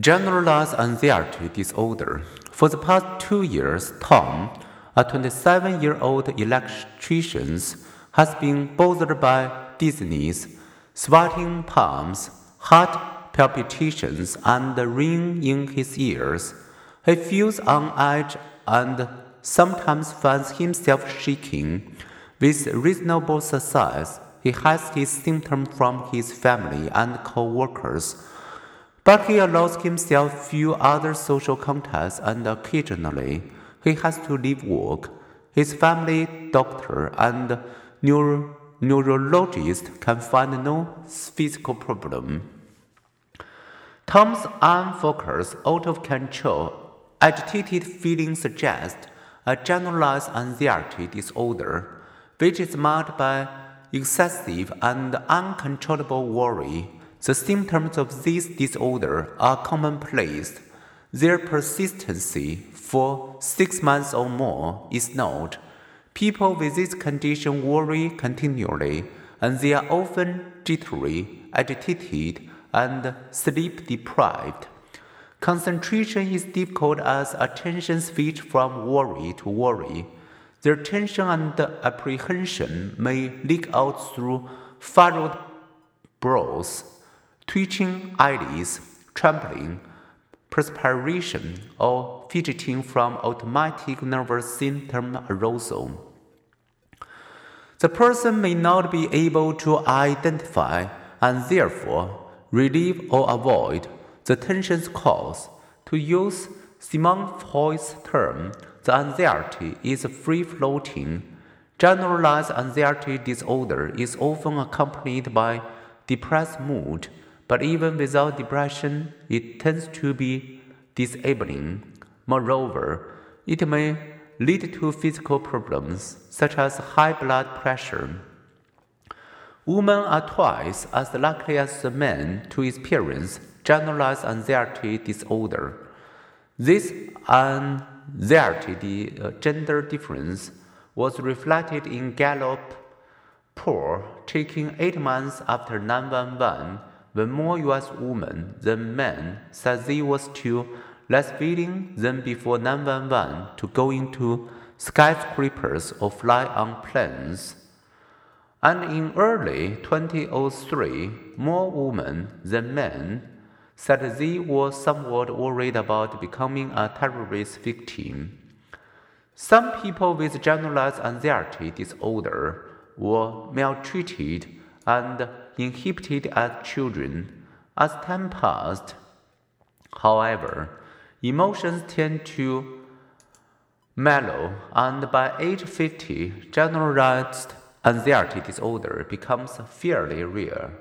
Generalized anxiety disorder. For the past two years, Tom, a 27 year old electrician, has been bothered by dizziness, sweating palms, heart palpitations, and ringing in his ears. He feels on edge and sometimes finds himself shaking. With reasonable success, he hides his symptoms from his family and co workers but he allows himself few other social contacts and occasionally he has to leave work. His family doctor and neuro neurologist can find no physical problem. Tom's unfocused, out of control, agitated feelings suggest a generalized anxiety disorder, which is marked by excessive and uncontrollable worry the symptoms of this disorder are commonplace. Their persistency for six months or more is not. People with this condition worry continually, and they are often jittery, agitated, and sleep deprived. Concentration is difficult as attention switches from worry to worry. Their tension and apprehension may leak out through furrowed brows twitching eyelids, trembling, perspiration, or fidgeting from autonomic nervous system arousal. The person may not be able to identify and therefore relieve or avoid the tension's cause. To use Sigmund Freud's term, the anxiety is free floating. Generalized anxiety disorder is often accompanied by depressed mood but even without depression, it tends to be disabling. Moreover, it may lead to physical problems such as high blood pressure. Women are twice as likely as men to experience generalized anxiety disorder. This anxiety uh, gender difference was reflected in Gallup poll taken eight months after 911 when more US women than men said they were still less willing than before 911 to go into skyscrapers or fly on planes. And in early 2003, more women than men said they were somewhat worried about becoming a terrorist victim. Some people with generalized anxiety disorder were maltreated and inhibited as children. As time passed, however, emotions tend to mellow, and by age 50, generalized anxiety disorder becomes fairly rare.